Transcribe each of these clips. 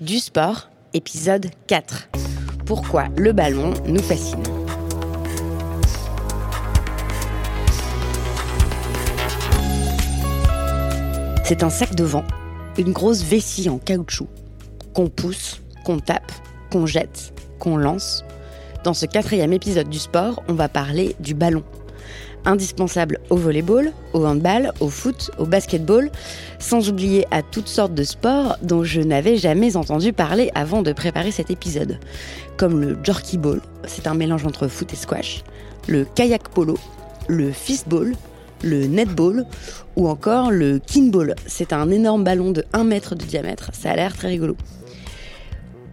Du sport, épisode 4. Pourquoi le ballon nous fascine? C'est un sac de vent, une grosse vessie en caoutchouc, qu'on pousse, qu'on tape, qu'on jette, qu'on lance. Dans ce quatrième épisode du sport, on va parler du ballon indispensable au volleyball, au handball, au foot, au basketball, sans oublier à toutes sortes de sports dont je n'avais jamais entendu parler avant de préparer cet épisode, comme le jerky ball, c'est un mélange entre foot et squash, le kayak polo, le fistball, le netball ou encore le kinball. C'est un énorme ballon de 1 mètre de diamètre, ça a l'air très rigolo.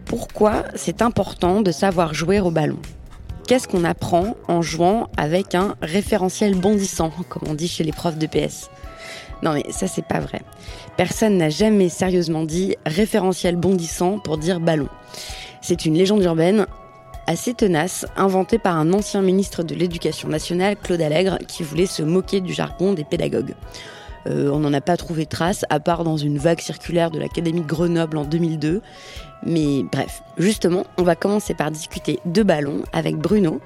Pourquoi c'est important de savoir jouer au ballon? Qu'est-ce qu'on apprend en jouant avec un référentiel bondissant, comme on dit chez les profs de PS Non mais ça c'est pas vrai. Personne n'a jamais sérieusement dit référentiel bondissant pour dire ballon. C'est une légende urbaine assez tenace, inventée par un ancien ministre de l'Éducation nationale, Claude Allègre, qui voulait se moquer du jargon des pédagogues. Euh, on n'en a pas trouvé trace, à part dans une vague circulaire de l'Académie Grenoble en 2002. Mais bref, justement, on va commencer par discuter de ballon avec Bruno,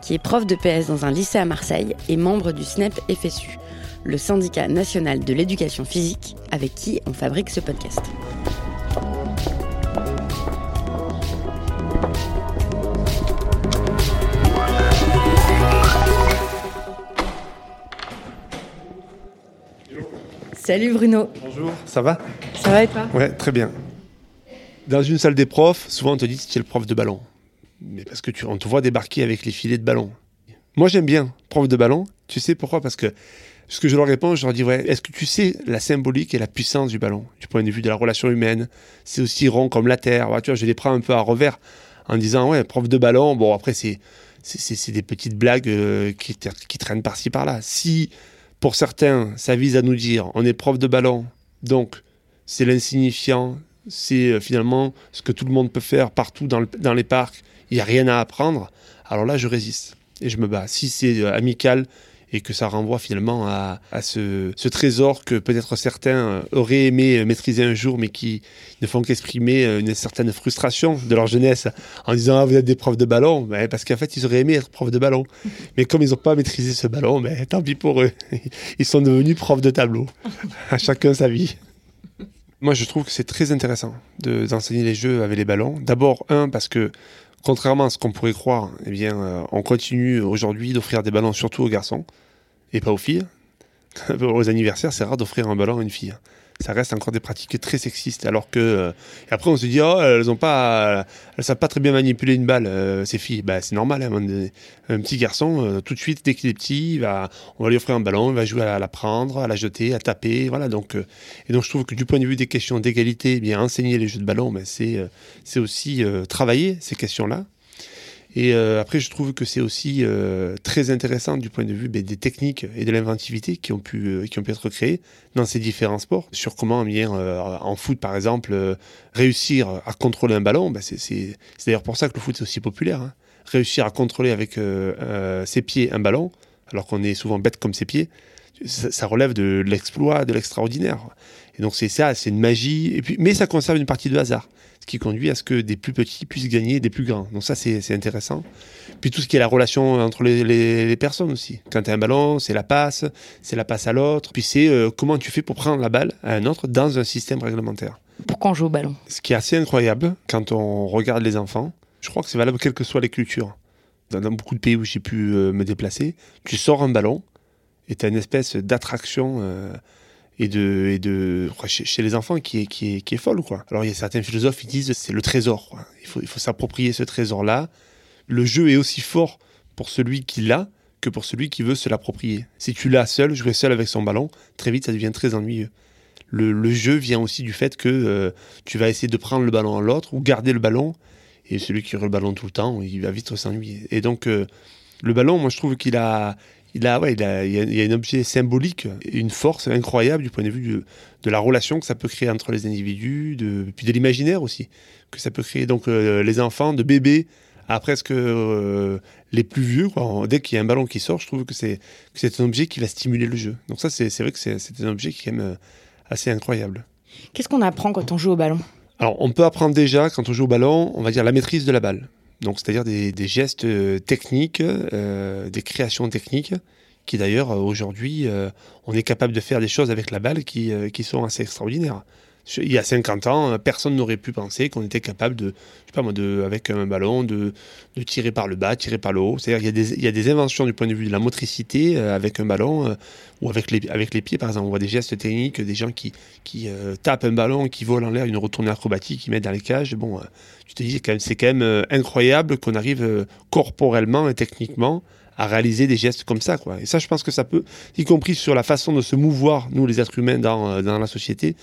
qui est prof de PS dans un lycée à Marseille et membre du SNEP FSU, le syndicat national de l'éducation physique, avec qui on fabrique ce podcast. Salut Bruno. Bonjour, ça va? Ça va et toi? Ouais, très bien. Dans une salle des profs, souvent on te dit tu es le prof de ballon. Mais parce que tu, on te voit débarquer avec les filets de ballon. Moi j'aime bien, prof de ballon. Tu sais pourquoi? Parce que ce que je leur réponds, je leur dis ouais, est-ce que tu sais la symbolique et la puissance du ballon? Du point de vue de la relation humaine, c'est aussi rond comme la terre. tu vois, je les prends un peu à revers en disant ouais, prof de ballon. Bon, après, c'est, c'est, des petites blagues euh, qui, qui traînent par-ci par-là. Si pour certains, ça vise à nous dire on est prof de ballon, donc c'est l'insignifiant, c'est euh, finalement ce que tout le monde peut faire partout dans, les parcs, il n'y a rien à apprendre, alors là je résiste et je me bats. Si c'est euh, amical, et que ça renvoie finalement à, ce, trésor que peut-être certains auraient aimé maîtriser un jour, mais qui ne font qu'exprimer euh, une certaine frustration de leur jeunesse en disant ah, vous êtes des profs de ballon, mais parce qu'en fait ils auraient aimé être profs de ballon, mais comme ils n'ont pas maîtrisé ce ballon, mais tant pis pour eux, ils sont devenus profs de tableau, à chacun sa vie. Moi, je trouve que c'est très intéressant d'enseigner les jeux avec les ballons. D'abord, un, parce que contrairement à ce qu'on pourrait croire, eh bien, euh, on continue aujourd'hui d'offrir des ballons surtout aux garçons et pas aux filles. aux anniversaires, c'est rare d'offrir un ballon à une fille. Ça reste encore des pratiques très sexistes. Alors que. Euh, après, on se dit, oh, elles ont pas. Elles savent pas très bien manipuler une balle, euh, ces filles. Bah, c'est normal. Hein, un petit garçon, tout de suite, dès qu'il est petit, on va lui offrir un ballon, il va jouer à la prendre, à la jeter, à taper. Voilà. Donc, et donc, je trouve que du point de vue des questions d'égalité, eh bien, enseigner les jeux de ballon, mais c'est, c'est aussi travailler ces questions-là. Et euh, après, je trouve que c'est aussi euh, très intéressant du point de vue ben, des techniques et de l'inventivité qui ont pu euh, qui ont pu être créées dans ces différents sports. Sur comment bien en foot, par exemple, réussir à contrôler un ballon. Ben, c'est d'ailleurs pour ça que le foot est aussi populaire. Hein. Réussir à contrôler avec ses pieds un ballon, alors qu'on est souvent bête comme ses pieds, ça, relève de l'exploit, de l'extraordinaire. Et donc c'est ça, c'est une magie. Mais ça conserve une partie de hasard ce qui conduit à ce que des plus petits puissent gagner des plus grands. Donc ça, c'est intéressant. Puis tout ce qui est la relation entre les, personnes aussi. Quand tu as un ballon, c'est la passe, c'est la passe à l'autre. Puis c'est euh, comment tu fais pour prendre la balle à un autre dans un système réglementaire. Pourquoi on joue au ballon Ce qui est assez incroyable quand on regarde les enfants, je crois que c'est valable quelles que soient les cultures. Dans, beaucoup de pays où j'ai pu euh, me déplacer, tu sors un ballon et tu as une espèce d'attraction. Euh, et de, chez, les enfants qui est, qui est, qui est folle. Quoi. Alors il y a certains philosophes qui disent c'est le trésor. Il faut, il faut s'approprier ce trésor-là. Le jeu est aussi fort pour celui qui l'a que pour celui qui veut se l'approprier. Si tu l'as seul, jouer seul avec son ballon, très vite ça devient très ennuyeux. Le, le jeu vient aussi du fait que euh, tu vas essayer de prendre le ballon à l'autre ou garder le ballon. Et celui qui aura le ballon tout le temps, il va vite s'ennuyer. Et donc, euh, le ballon, moi je trouve qu'il a, il a, ouais, il, a, il, y a, un objet symbolique, une force incroyable du point de vue de la relation que ça peut créer entre les individus, de, puis de l'imaginaire aussi, que ça peut créer. Donc euh, les enfants, de bébés à presque euh, les plus vieux, quoi. dès qu'il y a un ballon qui sort, je trouve que c'est un objet qui va stimuler le jeu. Donc ça, c'est vrai que c'est un objet qui est même euh, assez incroyable. Qu'est-ce qu'on apprend quand on joue au ballon? Alors, on peut apprendre déjà, quand on joue au ballon, on va dire la maîtrise de la balle. Donc, c'est-à-dire des, gestes euh, techniques, euh, des créations techniques, qui d'ailleurs, aujourd'hui, on est capable de faire des choses avec la balle qui sont assez extraordinaires il y a 50 ans, personne n'aurait pu penser qu'on était capable de, je sais pas moi, de, avec un ballon, de, de tirer par le bas, tirer par le haut. C'est-à-dire qu'il y, a des inventions du point de vue de la motricité euh, avec un ballon euh, ou avec les, avec les pieds, par exemple. On voit des gestes techniques, des gens qui, qui euh, tapent un ballon, qui volent en l'air, une retournée acrobatique, qui mettent dans les cages. Bon, tu te dis, c'est quand même incroyable qu'on arrive corporellement et techniquement à réaliser des gestes comme ça. Quoi. Et ça, je pense que ça peut, y compris sur la façon de se mouvoir, nous les êtres humains, dans, dans la société,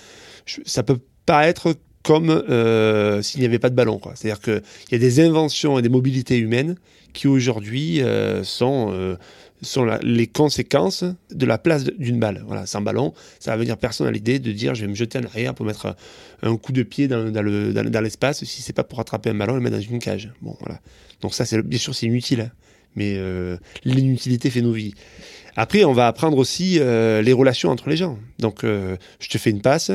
ça peut pas être comme euh, s'il n'y avait pas de ballon. C'est-à-dire qu'il y a des inventions et des mobilités humaines qui aujourd'hui euh, sont, euh, sont les conséquences de la place d'une balle. Voilà, sans ballon, ça va venir personne à l'idée de dire je vais me jeter en arrière pour mettre un coup de pied dans, dans, le, dans, l'espace si c'est pas pour attraper un ballon et le mettre dans une cage. Bon, voilà. Donc ça, bien sûr, c'est inutile. Hein. mais l'inutilité fait nos vies. Après, on va apprendre aussi les relations entre les gens. Donc, je te fais une passe,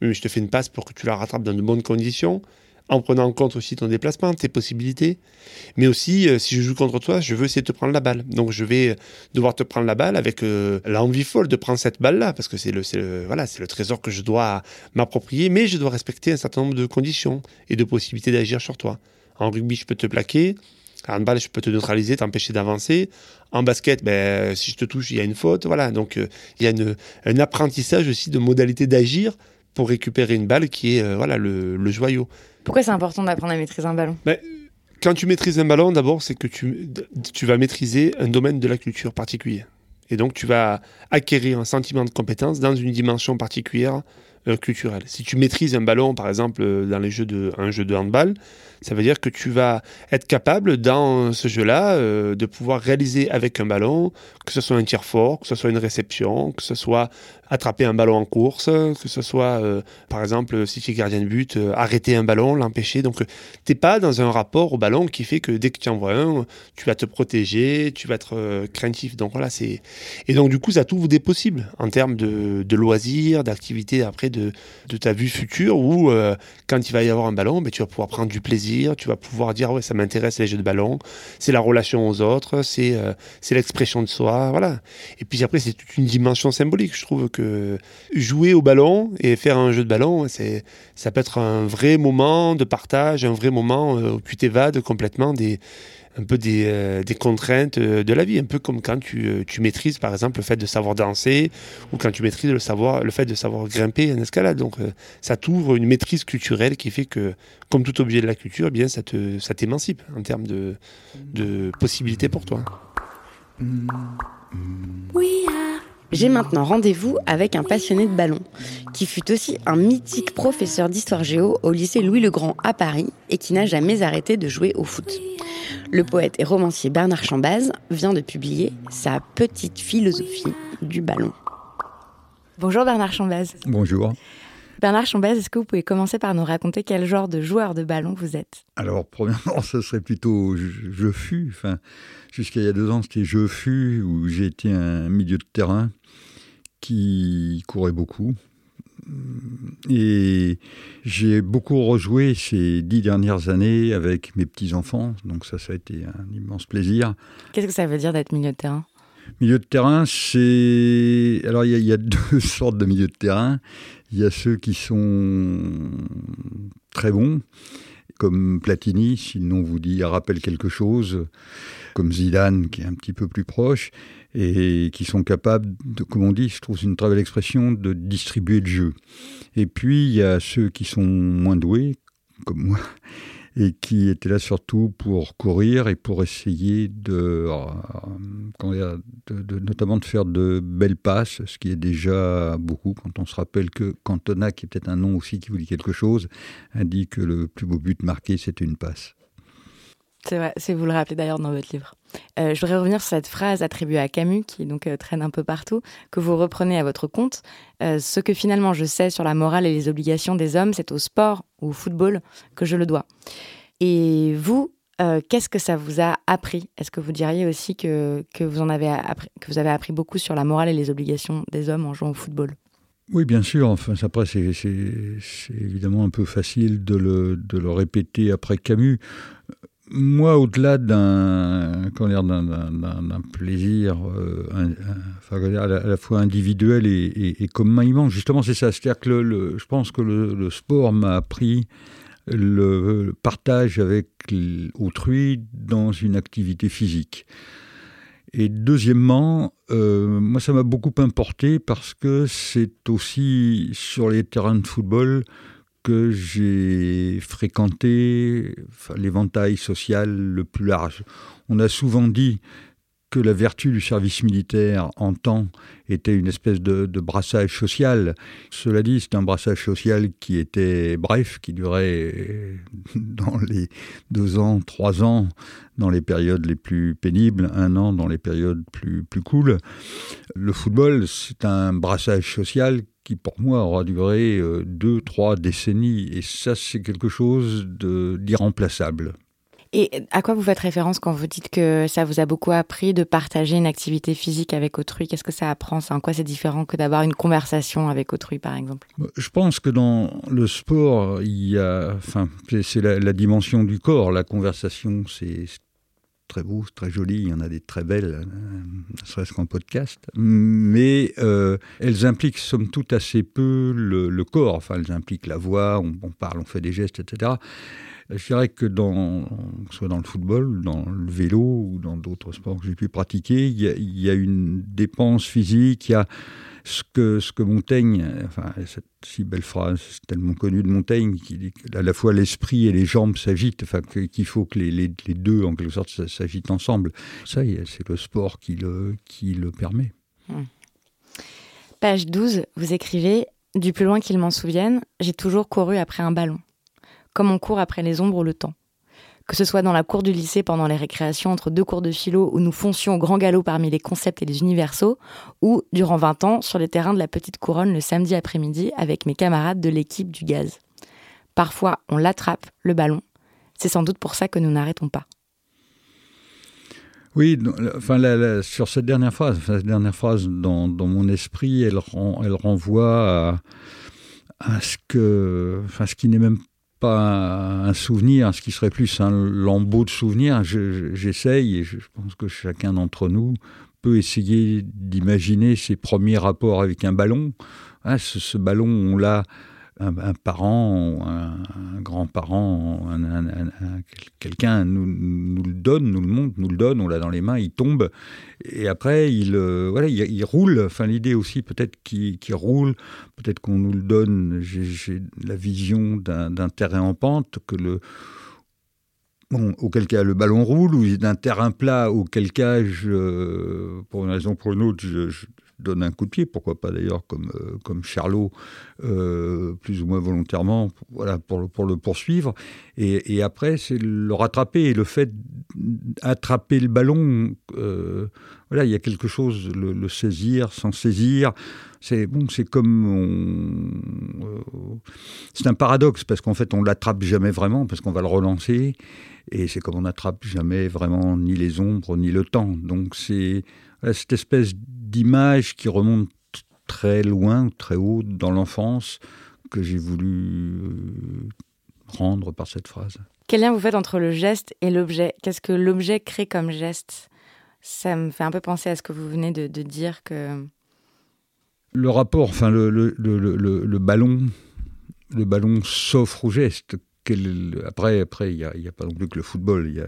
je te fais une passe pour que tu la rattrapes dans de bonnes conditions, en prenant en compte aussi ton déplacement, tes possibilités. Mais aussi, euh, si je joue contre toi, je veux essayer de te prendre la balle. Donc je vais devoir te prendre la balle avec euh, l'envie folle de prendre cette balle-là, parce que c'est le, voilà, le trésor que je dois m'approprier, mais je dois respecter un certain nombre de conditions et de possibilités d'agir sur toi. En rugby, je peux te plaquer. En balle, je peux te neutraliser, t'empêcher d'avancer. En basket, ben, si je te touche, il y a une faute. Voilà. Donc, euh, il y a un apprentissage aussi de modalités d'agir pour récupérer une balle qui est euh, voilà, le, joyau. Pourquoi c'est important d'apprendre à maîtriser un ballon? Ben, Quand tu maîtrises un ballon, d'abord, c'est que tu, tu vas maîtriser un domaine de la culture particulier. Et donc, tu vas acquérir un sentiment de compétence dans une dimension particulière euh, culturelle. Si tu maîtrises un ballon, par exemple, euh, dans les jeux de, un jeu de handball, ça veut dire que tu vas être capable, dans ce jeu-là, de pouvoir réaliser avec un ballon, que ce soit un tir fort, que ce soit une réception, que ce soit attraper un ballon en course, que ce soit, euh, par exemple, si tu es gardien de but, euh, arrêter un ballon, l'empêcher. Donc, tu t'es pas dans un rapport au ballon qui fait que dès que tu en vois un, tu vas te protéger, tu vas être euh, craintif. Donc voilà, c'est et donc du coup, ça t'ouvre des possibles en termes de, loisirs, d'activités après de, de ta vue future où quand il va y avoir un ballon, ben, tu vas pouvoir prendre du plaisir, tu vas pouvoir dire ouais, ça m'intéresse les jeux de ballon, c'est la relation aux autres, c'est c'est l'expression de soi, voilà. Et puis après, c'est toute une dimension symbolique, je trouve jouer au ballon et faire un jeu de ballon, ça peut être un vrai moment de partage, un vrai moment euh, où tu t'évades complètement des, un peu des, euh, contraintes euh, de la vie, un peu comme quand tu, maîtrises par exemple le fait de savoir danser ou quand tu maîtrises le, savoir, le fait de savoir grimper en escalade. Donc ça t'ouvre une maîtrise culturelle qui fait que, comme tout objet de la culture, eh bien ça, te, ça t'émancipe en termes de, de possibilités pour toi. Oui. J'ai maintenant rendez-vous avec un passionné de ballon, qui fut aussi un mythique professeur d'histoire géo au lycée Louis-le-Grand à Paris et qui n'a jamais arrêté de jouer au foot. Le poète et romancier Bernard Chambaz vient de publier sa petite philosophie du ballon. Bonjour Bernard Chambaz. Bonjour. Bernard Chambaz, est-ce que vous pouvez commencer par nous raconter quel genre de joueur de ballon vous êtes? Alors, premièrement, ce serait plutôt je, fus. Enfin, jusqu'à il y a deux ans, c'était je fus, où j'ai été un milieu de terrain qui courait beaucoup. Et j'ai beaucoup rejoué ces dix dernières années avec mes petits-enfants, donc ça, ça a été un immense plaisir. Qu'est-ce que ça veut dire d'être milieu de terrain? Milieu de terrain, c'est... Alors, il y, a deux sortes de milieux de terrain. Il y a ceux qui sont très bons, comme Platini, si le vous dit, rappelle quelque chose, comme Zidane, qui est un petit peu plus proche, et qui sont capables, de, comme on dit, je trouve une très belle expression, de distribuer le jeu. Et puis, il y a ceux qui sont moins doués, comme moi, et qui était là surtout pour courir et pour essayer de, euh, de, notamment de faire de belles passes, ce qui est déjà beaucoup quand on se rappelle que Cantona, qui est peut-être un nom aussi qui vous dit quelque chose, indique que le plus beau but marqué, c'était une passe. C'est vrai, c'est vous le rappelez d'ailleurs dans votre livre. Euh, je voudrais revenir sur cette phrase attribuée à Camus, qui donc euh, traîne un peu partout, que vous reprenez à votre compte. ce que finalement je sais sur la morale et les obligations des hommes, c'est au sport ou au football que je le dois. Et vous, euh, qu'est-ce que ça vous a appris? Est-ce que vous diriez aussi que, que, vous en avez appris, que vous avez appris beaucoup sur la morale et les obligations des hommes en jouant au football? Oui, bien sûr. Enfin, après, c'est évidemment un peu facile de le, de le répéter après Camus. Moi, au-delà d'un plaisir euh, enfin, à, la, fois individuel et, et, commun justement, c'est ça. C'est-à-dire que le, je pense que le, le sport m'a appris le partage avec autrui dans une activité physique. Et deuxièmement, euh, moi ça m'a beaucoup importé parce que c'est aussi sur les terrains de football que j'ai fréquenté l'éventail social le plus large. On a souvent dit que la vertu du service militaire en temps était une espèce de, brassage social. Cela dit, c'est un brassage social qui était bref, qui durait dans les deux ans, trois ans, dans les périodes les plus pénibles, un an dans les périodes plus, plus cool. Le football, c'est un brassage social qui pour moi aura duré euh, deux, trois décennies. Et ça, c'est quelque chose d'irremplaçable. Et à quoi vous faites référence quand vous dites que ça vous a beaucoup appris de partager une activité physique avec autrui? Qu'est-ce que ça apprend En quoi c'est différent que d'avoir une conversation avec autrui, par exemple? Je pense que dans le sport, il y a, enfin, c'est la, dimension du corps. La conversation, c'est très beau, très joli. Il y en a des très belles, euh, ne serait-ce qu'en podcast. Mais euh, elles impliquent, somme toute, assez peu le, corps. Enfin, elles impliquent la voix, on parle, on fait des gestes, etc. Je dirais que dans, soit dans le football, dans le vélo ou dans d'autres sports que j'ai pu pratiquer, il y, a, une dépense physique, il y a ce que, ce que Montaigne, enfin, cette si belle phrase tellement connue de Montaigne, qui dit qu'à la fois l'esprit et les jambes s'agitent, enfin, qu'il faut que les, les, deux, en quelque sorte, s'agitent ensemble. Ça, c'est le sport qui le, qui le permet. Hmm. Page 12, vous écrivez Du plus loin qu'il m'en souvienne, j'ai toujours couru après un ballon comme on court après les ombres le temps. Que ce soit dans la cour du lycée pendant les récréations entre deux cours de philo où nous foncions au grand galop parmi les concepts et les universaux, ou durant 20 ans sur les terrains de la Petite Couronne le samedi après-midi avec mes camarades de l'équipe du gaz. Parfois, on l'attrape, le ballon. C'est sans doute pour ça que nous n'arrêtons pas. Oui, sur cette dernière phrase, dans, mon esprit, elle, renvoie à, ce que, qui n'est même pas un souvenir, ce qui serait plus un lambeau de souvenirs. J'essaye, et je pense que chacun d'entre nous peut essayer d'imaginer ses premiers rapports avec un ballon. Ah, ce, ballon, on l'a un, parent, un, grand-parent, quelqu'un nous, nous, le donne, nous le montre, nous le donne, on l'a dans les mains, il tombe, et après il, euh, voilà, il, roule. Enfin, l'idée aussi peut-être qu'il roule, peut-être qu'on nous le donne. J'ai la vision d'un terrain en pente que le auquel cas le ballon roule, ou d'un terrain plat, auquel cas, pour une raison ou pour une autre, je, donne un coup de pied, pourquoi pas d'ailleurs comme, euh, comme Charlot, euh, plus ou moins volontairement, voilà, pour, pour le poursuivre. Et, après, c'est le rattraper et le fait d'attraper le ballon. Euh, voilà, il y a quelque chose, le, saisir, sans saisir. C'est bon, comme c'est un paradoxe parce qu'en fait on l'attrape jamais vraiment parce qu'on va le relancer et c'est comme on n'attrape jamais vraiment ni les ombres ni le temps. Donc c'est cette espèce d'image qui remonte très loin, très haut dans l'enfance, que j'ai voulu euh, rendre par cette phrase. Quel lien vous faites entre le geste et l'objet? Qu'est-ce que l'objet crée comme geste? Ça me fait un peu penser à ce que vous venez de, dire que... Le rapport, enfin le, le, le ballon, le ballon s'offre au geste après, après, il n'y a, a, pas non plus que le football. Il y a,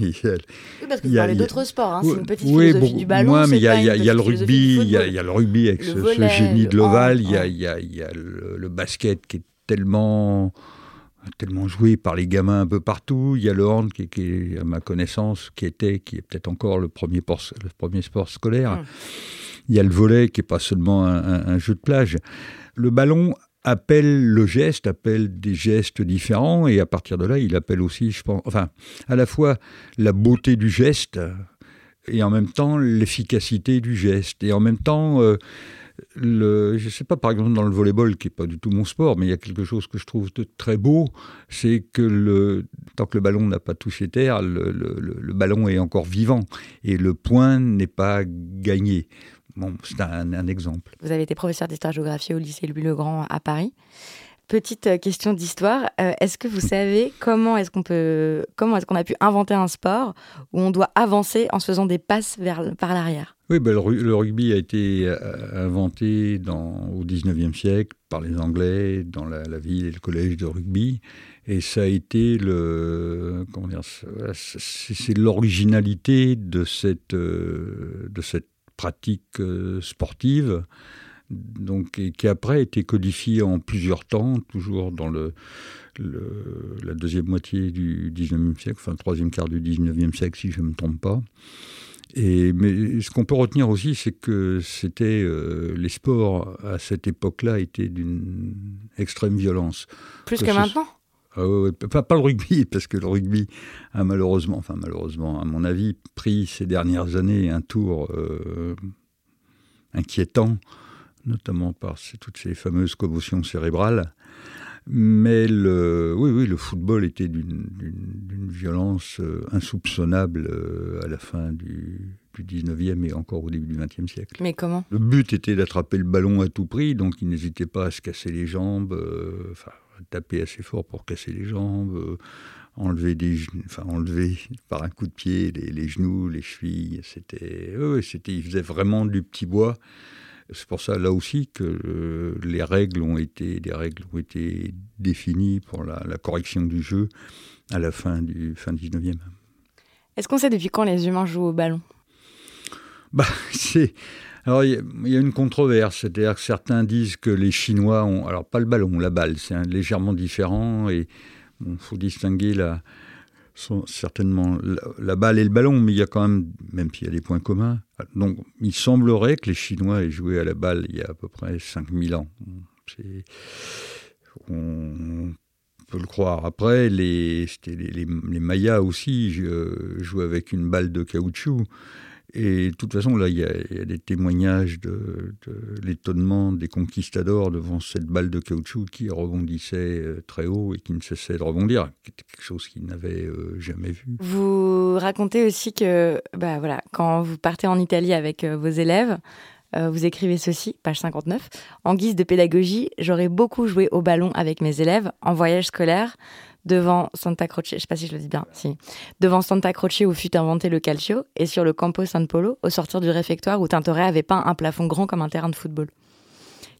oui, parce que vous parlez d'autres sports. Hein, c'est une petite oui, philosophie du ballon. Moi, mais il y, a, y a le rugby. Il y, a le rugby avec ce, génie de l'ovale. Il y a, y le, basket qui est tellement tellement joué par les gamins un peu partout. Il y a le hand qui, qui à ma connaissance, qui était, qui est peut-être encore le premier, le premier sport scolaire. Hum. Il y a le volet qui est pas seulement un, un jeu de plage. Le ballon appelle le geste, appelle des gestes différents, et à partir de là, il appelle aussi, je pense, enfin, à la fois la beauté du geste, et en même temps l'efficacité du geste, et en même temps, euh, le, je ne sais pas, par exemple, dans le volleyball, qui n'est pas du tout mon sport, mais il y a quelque chose que je trouve de très beau, c'est que tant que le ballon n'a pas touché terre, le, ballon est encore vivant, et le point n'est pas gagné. Bon, c'est un, un, exemple. Vous avez été professeur d'histoire-géographie au lycée Louis-le-Grand à Paris. Petite euh, question d'histoire, euh, est-ce que vous savez comment est-ce qu'on peut, comment est-ce qu'on a pu inventer un sport où on doit avancer en se faisant des passes vers, par l'arrière? Oui, ben, le, rugby a été euh, inventé dans, au 19e siècle par les Anglais dans la, ville et le collège de rugby. Et ça a été le, comment dire, c'est l'originalité de cette, de cette pratique sportive donc, et qui après a été codifié en plusieurs temps, toujours dans le, la deuxième moitié du 19e siècle, enfin le troisième quart du 19e siècle, si je ne me trompe pas. Et, mais ce qu'on peut retenir aussi, c'est que c'était euh, les sports à cette époque-là étaient d'une extrême violence. Plus que, maintenant ah pas, pas, le rugby, parce que le rugby a malheureusement, enfin malheureusement, à mon avis, pris ces dernières années un tour euh, inquiétant notamment par toutes ces fameuses commotions cérébrales. Mais le, oui, oui, le football était d'une violence euh, insoupçonnable euh, à la fin du, du 19e et encore au début du 20e siècle. Mais comment? Le but était d'attraper le ballon à tout prix, donc il n'hésitait pas à se casser les jambes, euh, enfin, taper assez fort pour casser les jambes, enlever, des, enfin, enlever par un coup de pied les, les genoux, les chevilles. C'était, c'était, il faisait vraiment du petit bois. C'est pour ça, là aussi, que euh, les règles ont été, des règles ont été définies pour la, correction du jeu à la fin du fin 19e. Est-ce qu'on sait depuis quand les humains jouent au ballon? Bah, c'est... Alors, il y, a une controverse, c'est-à-dire que certains disent que les Chinois ont... Alors, pas le ballon, la balle, c'est légèrement différent, et il faut distinguer la, certainement la, balle et le ballon, mais il y a quand même, même s'il y a des points communs. Donc, il semblerait que les Chinois aient joué à la balle il y a à peu près 5000 ans. On peut le croire. Après, les, les, les Mayas aussi jouaient avec une balle de caoutchouc. Et de toute façon, là, il y, a, des témoignages de, l'étonnement des conquistadors devant cette balle de caoutchouc qui rebondissait euh, très haut et qui ne cessait de rebondir, quelque chose qu'ils n'avaient euh, jamais vu. Vous racontez aussi que, bah voilà, quand vous partez en Italie avec euh, vos élèves, vous écrivez ceci, page 59. En guise de pédagogie, j'aurais beaucoup joué au ballon avec mes élèves en voyage scolaire devant Santa Croce, je sais pas si je le dis bien, si, devant Santa Croce où fut inventé le calcio, et sur le Campo San Polo, au sortir du réfectoire où Tintoret avait peint un plafond grand comme un terrain de football.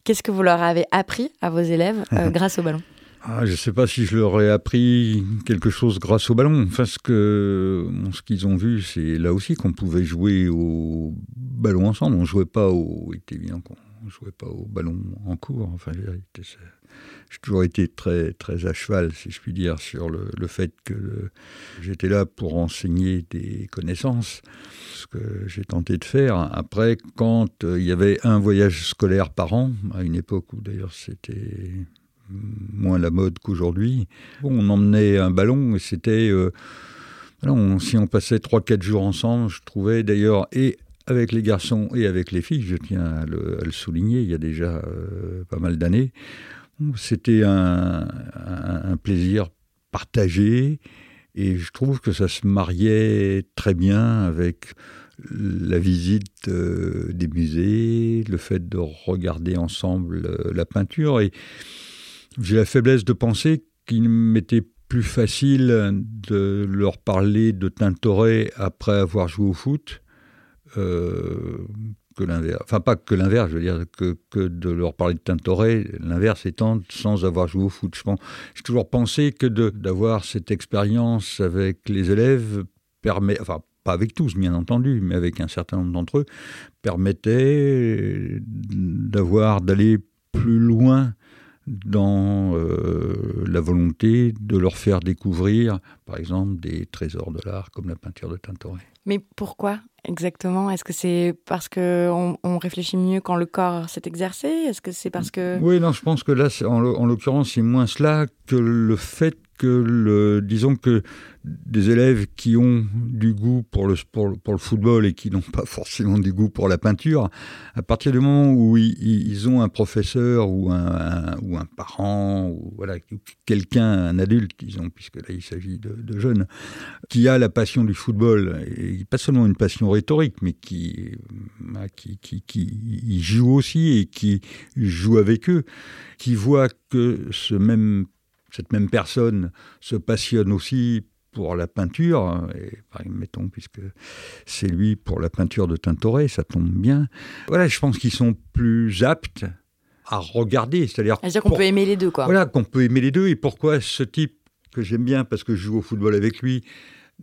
Qu'est-ce que vous leur avez appris à vos élèves euh, grâce au ballon? Ah, je ne sais pas si je leur ai appris quelque chose grâce au ballon. Enfin, ce que ce qu'ils ont vu, c'est là aussi qu'on pouvait jouer au ballon ensemble. On jouait pas au. Il était évident qu'on jouait pas au ballon en cours. Enfin, j'ai toujours été très, très à cheval, si je puis dire, sur le, le fait que j'étais là pour enseigner des connaissances, ce que j'ai tenté de faire. Après, quand euh, il y avait un voyage scolaire par an, à une époque où d'ailleurs c'était moins la mode qu'aujourd'hui, on emmenait un ballon et c'était... Euh, si on passait 3-4 jours ensemble, je trouvais d'ailleurs, et avec les garçons et avec les filles, je tiens à le, souligner, il y a déjà euh, pas mal d'années, c'était un, plaisir partagé et je trouve que ça se mariait très bien avec la visite euh, des musées, le fait de regarder ensemble euh, la peinture. Et j'ai la faiblesse de penser qu'il m'était plus facile de leur parler de Tintoret après avoir joué au foot euh, que l'inverse. Enfin, pas que l'inverse, je veux dire, que, de leur parler de Tintoret, l'inverse étant sans avoir joué au foot. J'ai toujours pensé que d'avoir cette expérience avec les élèves permet, enfin, pas avec tous, bien entendu, mais avec un certain nombre d'entre eux, permettait d'avoir, d'aller plus loin dans euh, la volonté de leur faire découvrir, par exemple, des trésors de l'art comme la peinture de Tintoret. Mais pourquoi? Exactement. Est-ce que c'est parce qu'on on réfléchit mieux quand le corps s'est exercé? Est-ce que c'est parce que... Oui, non, je pense que là, en l'occurrence, c'est moins cela que le fait que, disons que des élèves qui ont du goût pour le, pour, le football et qui n'ont pas forcément du goût pour la peinture, à partir du moment où ils, ont un professeur ou un, ou un parent, ou voilà, quelqu'un, un adulte, disons, puisque là il s'agit de, de, jeunes, qui a la passion du football, et pas seulement une passion rhétorique, mais qui, qui, qui, qui joue aussi et qui joue avec eux, qui voit que ce même cette même personne se passionne aussi pour la peinture, et mettons, puisque c'est lui pour la peinture de Tintoret, ça tombe bien. Voilà, je pense qu'ils sont plus aptes à regarder. C'est-à-dire dire qu'on peut aimer les deux, quoi. Voilà, qu'on peut aimer les deux. Et pourquoi ce type que j'aime bien, parce que je joue au football avec lui,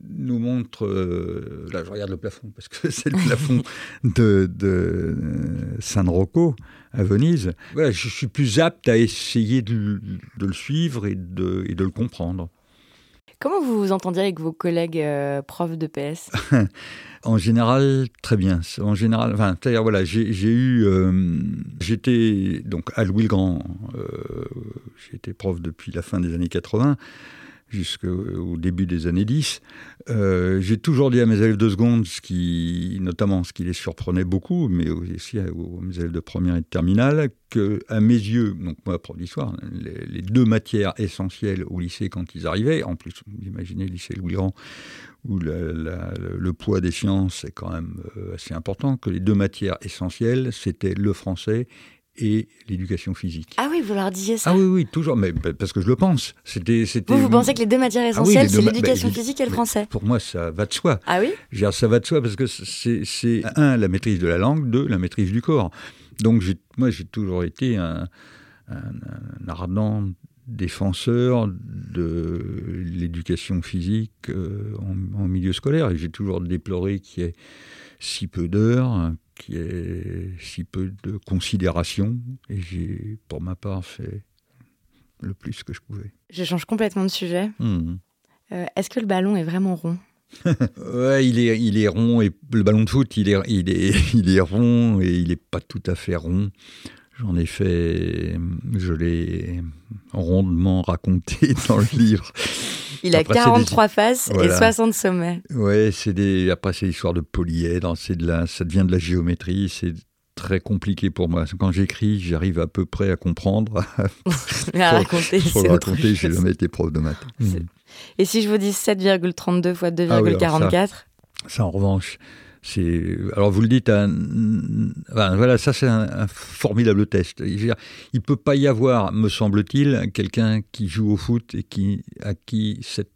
nous montre. Euh, là, je regarde le plafond parce que c'est le plafond de, de San Rocco à Venise. Voilà, je suis plus apte à essayer de, de le suivre et de, et de, le comprendre. Comment vous vous entendiez avec vos collègues euh, profs de PS En général, très bien. En général, enfin, c'est-à-dire voilà, j'ai eu, euh, j'étais donc à Louis le Grand. Euh, été prof depuis la fin des années 80 jusqu'au début des années 10. Euh, j'ai toujours dit à mes élèves de seconde, notamment ce qui les surprenait beaucoup, mais aussi à, mes élèves de première et de terminale, que à mes yeux, donc moi, prof d'histoire, les, les, deux matières essentielles au lycée quand ils arrivaient, en plus, vous imaginez le lycée Louis-Grand, où la, la, le poids des sciences est quand même euh, assez important, que les deux matières essentielles, c'était le français et l'éducation physique. Ah oui, vous leur disiez ça Ah oui, oui, toujours, mais parce que je le pense. C'était, c'était... Vous, vous pensez que les deux matières essentielles, ah oui, c'est l'éducation bah, physique et le français Pour moi, ça va de soi. Ah oui? Genre, Ça va de soi parce que c'est, c'est, un, la maîtrise de la langue, deux, la maîtrise du corps. Donc j'ai, moi, j'ai toujours été un, un, un ardent défenseur de l'éducation physique euh, en, en, milieu scolaire et j'ai toujours déploré qu'il y ait si peu d'heures, qui ait si peu de considération. Et j'ai, pour ma part, fait le plus que je pouvais. Je change complètement de sujet. Mmh. Euh, est-ce que le ballon est vraiment rond? Ouais, il est, il est rond et le ballon de foot, il est, il est, il est rond et il n'est pas tout à fait rond. J'en ai fait, je l'ai rondement raconté dans le livre. Il a 43 des... faces voilà. et 60 sommets. Ouais, c'est des. Après, c'est l'histoire de polyèdre. C'est de la. Ça devient de la géométrie. C'est très compliqué pour moi. Quand j'écris, j'arrive à peu près à comprendre. À raconter, c'est le raconter, j'ai jamais été prof de maths. Et si je vous dis 7,32 fois 2,44 ah oui, ça, ça, en revanche. Alors vous le dites, un... voilà, ça c'est un, formidable test. Il ne peut pas y avoir, me semble-t-il, quelqu'un qui joue au foot et qui à qui 7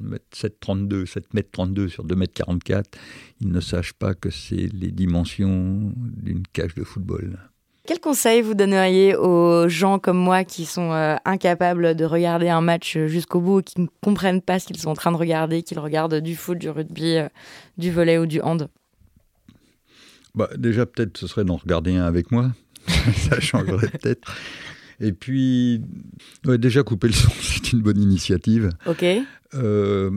7,32, 7 mètres 32 sur 2 mètres 44, il ne sache pas que c'est les dimensions d'une cage de football. Quel conseil vous donneriez aux gens comme moi qui sont euh, incapables de regarder un match jusqu'au bout qui ne comprennent pas ce qu'ils sont en train de regarder, qu'ils regardent du foot, du rugby, euh, du volet ou du hand? Bah, Déjà, peut-être ce serait d'en regarder un avec moi. Ça changerait peut-être. Et puis, ouais, déjà, couper le son, c'est une bonne initiative. Ok. Euh,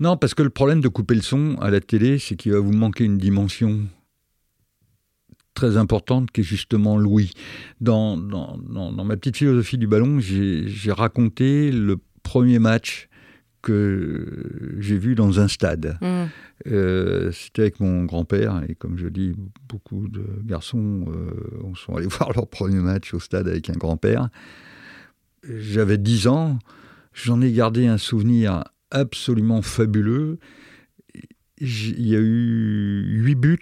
non, parce que le problème de couper le son à la télé, c'est qu'il va vous manquer une dimension très importante qui est justement Louis. Dans, dans, dans, dans ma petite philosophie du ballon, j'ai raconté le premier match que j'ai vu dans un stade. Mmh. Euh, C'était avec mon grand-père, et comme je dis, beaucoup de garçons euh, sont allés voir leur premier match au stade avec un grand-père. J'avais 10 ans, j'en ai gardé un souvenir absolument fabuleux il y a eu huit buts,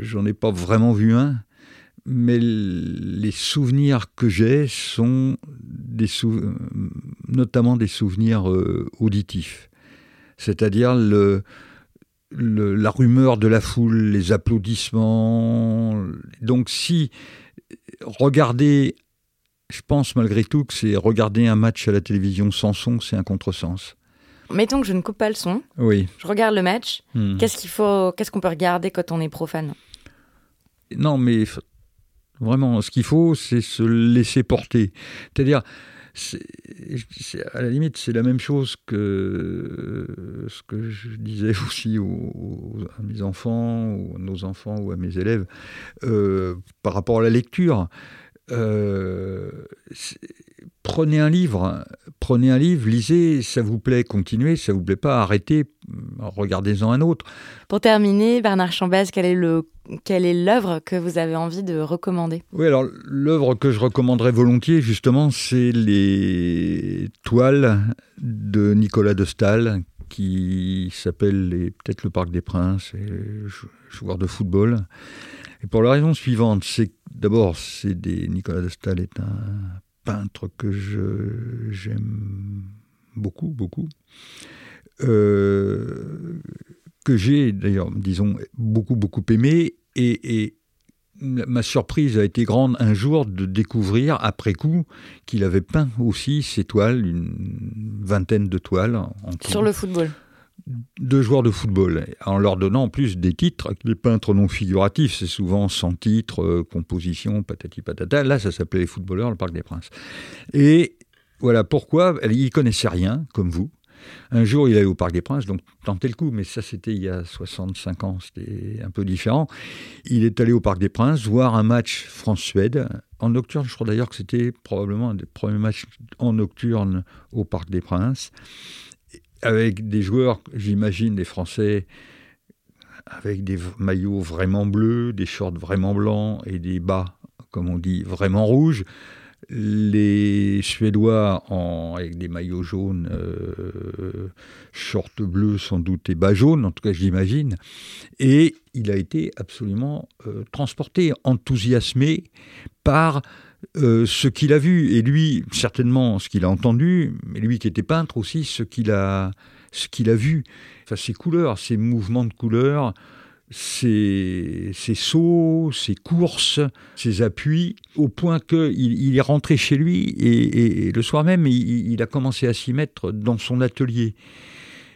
j'en ai pas vraiment vu un, mais les souvenirs que j'ai sont sou... notamment des souvenirs euh, auditifs, c'est-à-dire la rumeur de la foule, les applaudissements. Donc si regarder, je pense malgré tout que c'est regarder un match à la télévision sans son, c'est un contresens mettons que je ne coupe pas le son. Oui. Je regarde le match. Hmm. Qu'est-ce qu'il faut, qu'est-ce qu'on peut regarder quand on est profane? Non, mais vraiment, ce qu'il faut, c'est se laisser porter. C'est-à-dire, à la limite, c'est la même chose que ce que je disais aussi aux, à mes enfants, ou à nos enfants, ou à mes élèves, euh, par rapport à la lecture. Euh, prenez un livre, prenez un livre, lisez, ça vous plaît, continuez, ça vous plaît pas, arrêtez, regardez-en un autre. Pour terminer, Bernard Chambaz, quel est le quelle est l'œuvre que vous avez envie de recommander? Oui, alors l'œuvre que je recommanderais volontiers, justement, c'est les toiles de Nicolas de Stahl, qui s'appelle peut-être le Parc des Princes, et joueur de football. Et pour la raison suivante, c'est d'abord, c'est des Nicolas de Stahl est un peintre que je j'aime beaucoup, beaucoup. Euh, que j'ai d'ailleurs, disons, beaucoup, beaucoup aimé. Et, ma surprise a été grande un jour de découvrir, après coup, qu'il avait peint aussi ses toiles, une vingtaine de toiles. En Sur le football de joueurs de football, en leur donnant en plus des titres. Les peintres non figuratifs, c'est souvent sans titre, euh, composition, patati patata. Là, ça s'appelait les footballeurs, le Parc des Princes. Et voilà pourquoi, il connaissait rien, comme vous. Un jour, il allait au Parc des Princes, donc tentez le coup, mais ça c'était il y a 65 ans, c'était un peu différent. Il est allé au Parc des Princes voir un match France-Suède en nocturne. Je crois d'ailleurs que c'était probablement un des premiers matchs en nocturne au Parc des Princes, avec des joueurs, j'imagine, des Français avec des maillots vraiment bleus, des shorts vraiment blancs et des bas, comme on dit, vraiment rouges les Suédois en, avec des maillots jaunes, euh, shorts bleus sans doute et bas jaunes, en tout cas j'imagine. Et il a été absolument euh, transporté, enthousiasmé par euh, ce qu'il a vu. Et lui, certainement ce qu'il a entendu, mais lui qui était peintre aussi, ce qu'il a, a vu. Enfin, ces couleurs, ces mouvements de couleurs, ses, sauts, ses courses, ses appuis, au point qu'il il est rentré chez lui et, le soir même, il, a commencé à s'y mettre dans son atelier.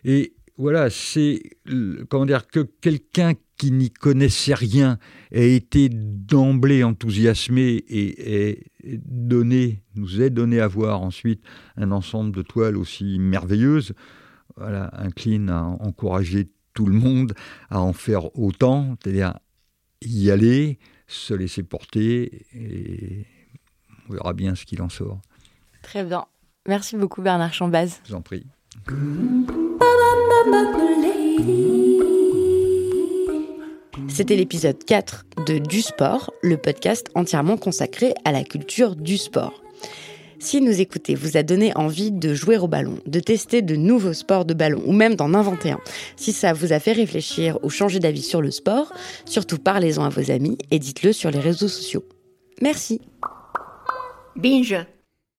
Et voilà, c'est comment dire que quelqu'un qui n'y connaissait rien a été d'emblée enthousiasmé et, donné, nous est donné à voir ensuite un ensemble de toiles aussi merveilleuses. Voilà, incline à encourager tout le monde à en faire autant, c'est-à-dire y aller, se laisser porter, et on verra bien ce qu'il en sort. Très bien. Merci beaucoup Bernard Chambaz. Je vous en prie. C'était l'épisode 4 de Du Sport, le podcast entièrement consacré à la culture du sport. Si nous écoutez vous a donné envie de jouer au ballon, de tester de nouveaux sports de ballon ou même d'en inventer un, si ça vous a fait réfléchir ou changer d'avis sur le sport, surtout parlez-en à vos amis et dites-le sur les réseaux sociaux. Merci. Binge